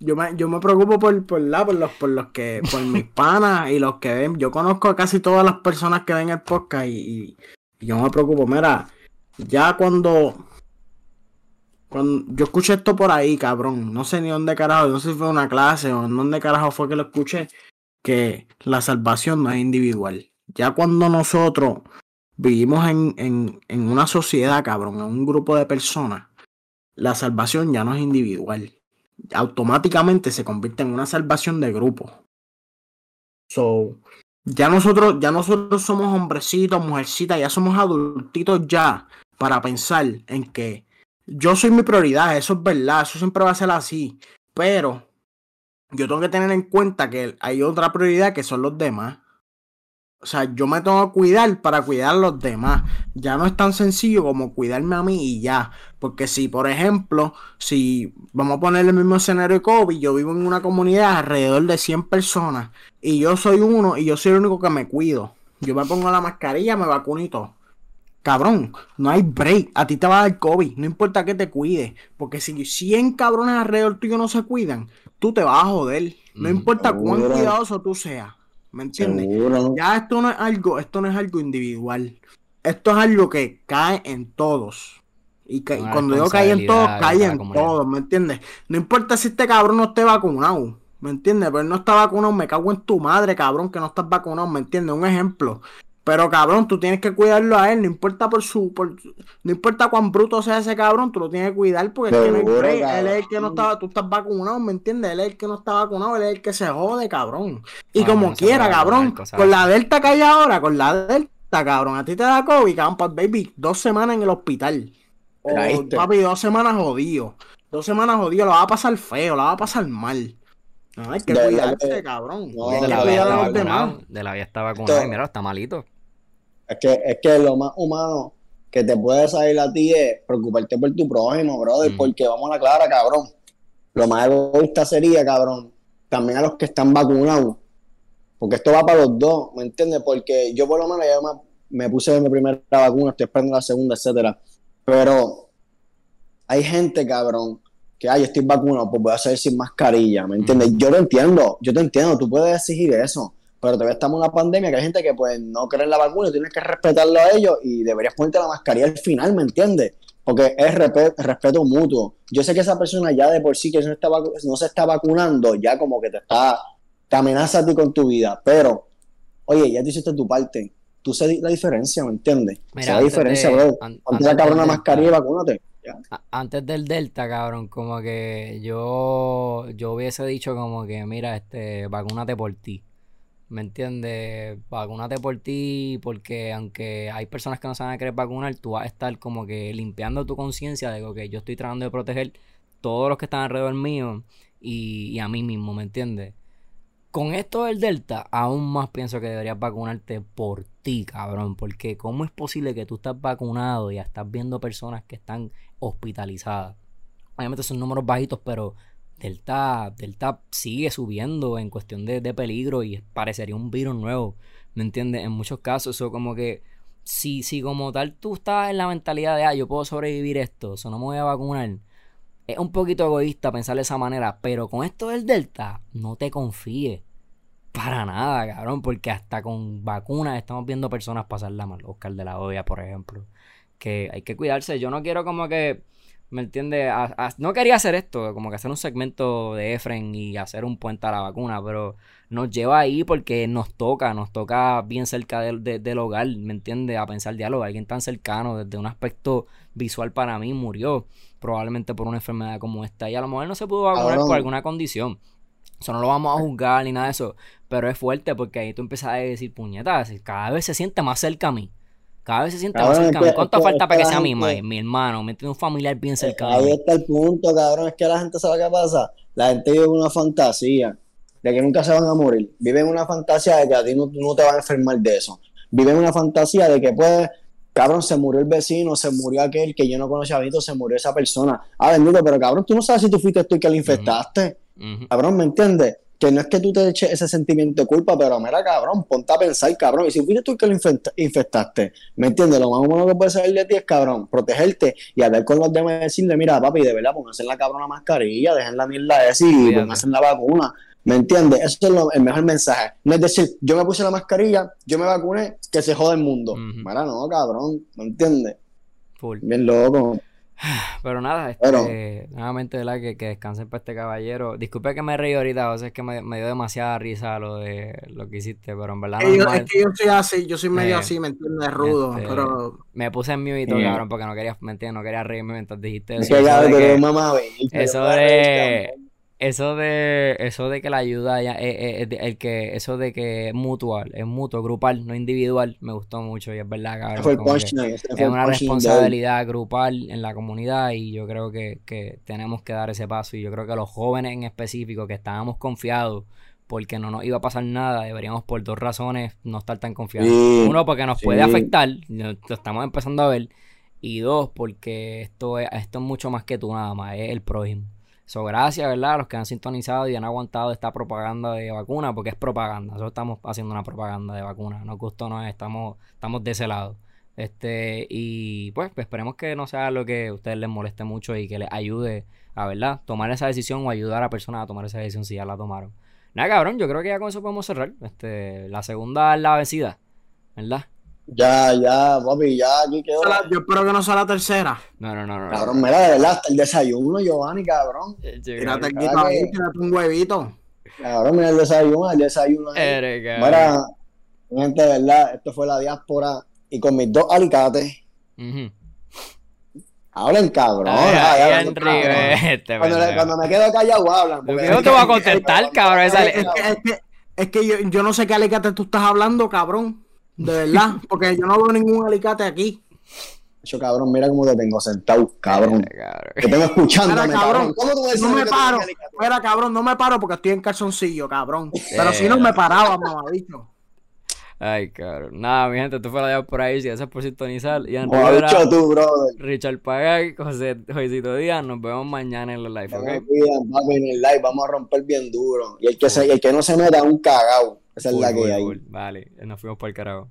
Yo me, yo me preocupo por, por, la, por, los, por los que, por mis (laughs) panas y los que ven. Yo conozco a casi todas las personas que ven el podcast y, y, yo me preocupo. Mira, ya cuando, cuando yo escuché esto por ahí, cabrón, no sé ni dónde carajo, no sé si fue una clase o en dónde carajo fue que lo escuché, que la salvación no es individual. Ya cuando nosotros vivimos en, en, en una sociedad, cabrón, en un grupo de personas, la salvación ya no es individual automáticamente se convierte en una salvación de grupo. So, ya nosotros, ya nosotros somos hombrecitos, mujercitas, ya somos adultitos ya para pensar en que yo soy mi prioridad, eso es verdad, eso siempre va a ser así, pero yo tengo que tener en cuenta que hay otra prioridad que son los demás. O sea, yo me tengo que cuidar para cuidar a los demás. Ya no es tan sencillo como cuidarme a mí y ya. Porque si, por ejemplo, si vamos a poner el mismo escenario de COVID, yo vivo en una comunidad alrededor de 100 personas y yo soy uno y yo soy el único que me cuido. Yo me pongo la mascarilla, me vacuno y todo. Cabrón, no hay break. A ti te va a dar COVID. No importa que te cuides. Porque si 100 cabrones alrededor tuyo no se cuidan, tú te vas a joder. No mm, importa cuán cuidadoso tú seas. ¿Me entiendes? Ya esto no es algo, esto no es algo individual. Esto es algo que cae en todos. Y, cuando digo cae en todos, cae en todos, ¿me entiendes? No importa si este cabrón no esté vacunado, ¿me entiendes? Pero él no está vacunado, me cago en tu madre, cabrón, que no estás vacunado, ¿me entiendes? Un ejemplo. Pero cabrón, tú tienes que cuidarlo a él, no importa por su, no importa cuán bruto sea ese cabrón, tú lo tienes que cuidar porque él es el que no estaba, tú estás vacunado, ¿me entiendes? Él es el que no está vacunado, él es el que se jode, cabrón. Y como quiera, cabrón, con la delta que hay ahora, con la delta, cabrón, a ti te da COVID, cabrón, baby, dos semanas en el hospital. O, papi, dos semanas jodido. Dos semanas jodido, lo va a pasar feo, lo va a pasar mal. No, hay que cuidarse, cabrón. de, la vida de la vida está vacunado y mira, está malito. Es que, es que lo más humano que te puede salir a ti es preocuparte por tu prójimo, brother, porque vamos a la clara, cabrón. Lo más egoísta sería, cabrón, también a los que están vacunados. Porque esto va para los dos, ¿me entiendes? Porque yo por lo menos ya me, me puse mi primera vacuna, estoy esperando la segunda, etcétera. Pero hay gente, cabrón, que, ay, estoy vacunado, pues voy a salir sin mascarilla, ¿me entiendes? Yo lo entiendo, yo te entiendo, tú puedes exigir eso pero todavía estamos en una pandemia que hay gente que pues no cree en la vacuna, tienes que respetarlo a ellos y deberías ponerte la mascarilla al final, ¿me entiendes? Porque es respeto, mutuo. Yo sé que esa persona ya de por sí que no, está no se está vacunando, ya como que te está, te amenaza a ti con tu vida, pero, oye, ya te hiciste tu parte, tú sé la diferencia, ¿me entiendes? Mira, la diferencia, bro. Ponte la cabrona mascarilla y vacúnate. Antes del Delta, cabrón, como que yo, yo hubiese dicho como que, mira, este, vacúnate por ti. ¿Me entiendes? Vacúnate por ti, porque aunque hay personas que no se van a querer vacunar, tú vas a estar como que limpiando tu conciencia de que yo estoy tratando de proteger todos los que están alrededor mío y, a mí mismo, ¿me entiendes? Con esto del Delta, aún más pienso que deberías vacunarte por ti, cabrón. Porque ¿cómo es posible que tú estás vacunado y ya estás viendo personas que están hospitalizadas? Obviamente son números bajitos, pero Delta, Delta sigue subiendo en cuestión de, peligro y parecería un virus nuevo, ¿me entiendes? En muchos casos, eso como que si, si como tal tú estás en la mentalidad de, ah, yo puedo sobrevivir esto, eso no me voy a vacunar, es un poquito egoísta pensar de esa manera, pero con esto del Delta, no te confíes. Para nada, cabrón, porque hasta con vacunas estamos viendo personas pasarla mal. Oscar de la Hoya, por ejemplo. Que hay que cuidarse. Yo no quiero como que ¿Me entiendes? no quería hacer esto, como que hacer un segmento de Efren y hacer un puente a la vacuna, pero nos lleva ahí porque nos toca, nos toca bien cerca del hogar, ¿me entiendes? A pensar diálogo, alguien tan cercano, desde un aspecto visual para mí, murió probablemente por una enfermedad como esta y a lo mejor no se pudo vacunar por alguna condición. Eso no lo vamos a juzgar ni nada de eso, pero es fuerte porque ahí tú empiezas a decir puñetas, cada vez se siente más cerca a mí Cada vez se siente más cercano. ¿Cuánto falta para que sea mi, mi hermano? ¿Me tiene un familiar bien cercano? Ahí está el punto, cabrón. Es que la gente sabe qué pasa. La gente vive una fantasía de que nunca se van a morir. Vive una fantasía de que a ti no, no te van a enfermar de eso. Vive una fantasía de que pues cabrón, se murió el vecino, se murió aquel que yo no conocía a Vito, se murió esa persona. Ah, bendito, pero cabrón, tú no sabes si tú fuiste tú el que le infectaste. Cabrón, ¿me entiendes? Que no es que tú te eches ese sentimiento de culpa, pero mira, cabrón, ponte a pensar, cabrón. Y si fuiste tú el que lo infectaste, ¿me entiendes? Lo más bueno que puede salir de ti es, cabrón, protegerte y hablar con los demás y decirle, mira, papi, de verdad, pónganse la cabrona mascarilla, dejen la mierda esa y pónganse la vacuna. ¿Me entiendes? Eso es el mejor mensaje. No es decir, yo me puse la mascarilla, yo me vacuné, que se joda el mundo. Mira, no, cabrón. ¿Me entiendes? Bien loco. (sighs) Pero nada, este, nuevamente, ¿verdad? Que, que descansen para este caballero. Disculpe que me reí ahorita, o sea, es que me, dio demasiada risa lo de lo que hiciste, pero en verdad. Es, es que yo soy así, yo soy medio eh, así, ¿me entiendes? Rudo, este, pero. Me puse en mute y todo, cabrón, porque no quería, ¿me entiendes? No quería reírme mientras dijiste eso. Es que, eso de que, mamá, eso de eso de eso de que la ayuda ya, eh, eh, el que eso de que es mutual es mutuo grupal no individual me gustó mucho y es verdad cabrón, es una responsabilidad grupal en la comunidad y yo creo que, que, tenemos que dar ese paso y yo creo que los jóvenes en específico que estábamos confiados porque no nos iba a pasar nada deberíamos por dos razones no estar tan confiados. Uno porque nos puede afectar lo estamos empezando a ver y dos porque esto es, esto es mucho más que tú nada más es el prójimo So, gracias, ¿verdad? A los que han sintonizado y han aguantado esta propaganda de vacuna, porque es propaganda. Nosotros estamos haciendo una propaganda de vacuna. No gustó, no estamos, estamos de ese lado. Este, y pues esperemos que no sea lo que a ustedes les moleste mucho y que les ayude a, ¿verdad? Tomar esa decisión o ayudar a personas a tomar esa decisión si ya la tomaron. Nada, cabrón, yo creo que ya con eso podemos cerrar. Este, la segunda es la vencida, ¿verdad? Ya, ya, papi, ya aquí quedó. Yo espero que no sea la tercera. No, no, no, no. Cabrón, mira, de verdad, hasta el desayuno, Giovanni, cabrón. Tírate aquí para ahí, tírate un huevito. Cabrón, mira el desayuno, el desayuno. Ahí. Mira, gente, de verdad, esto fue la diáspora y con mis dos alicates. Hablen cabrón. Ay, este, cuando, cuando, me quedo callado hablan. Yo no te voy a contestar, cabrón. Es, que, es que, es que yo, yo no sé qué alicate tú estás hablando, cabrón. De verdad, porque yo no veo ningún alicate aquí. Yo, cabrón, mira cómo te tengo sentado, cabrón. Que tengo escuchando, cabrón. ¿Cómo tú no me paro. Mira, cabrón, no me paro porque estoy en calzoncillo, cabrón. Pero si no me paraba, mamabicho. Ay, cabrón. Nada, mi gente, esto fue la de por ahí. Gracias por sintonizar. Y Rivera, tú, brother. Richard Pagay, José Joisito Díaz. Nos vemos mañana en los live, ¿ok? en el live. Vamos a romper bien duro. Y el que, se, el que no se meta, un cagao. Esa es la que hay. Vale, nos fuimos por el carajo.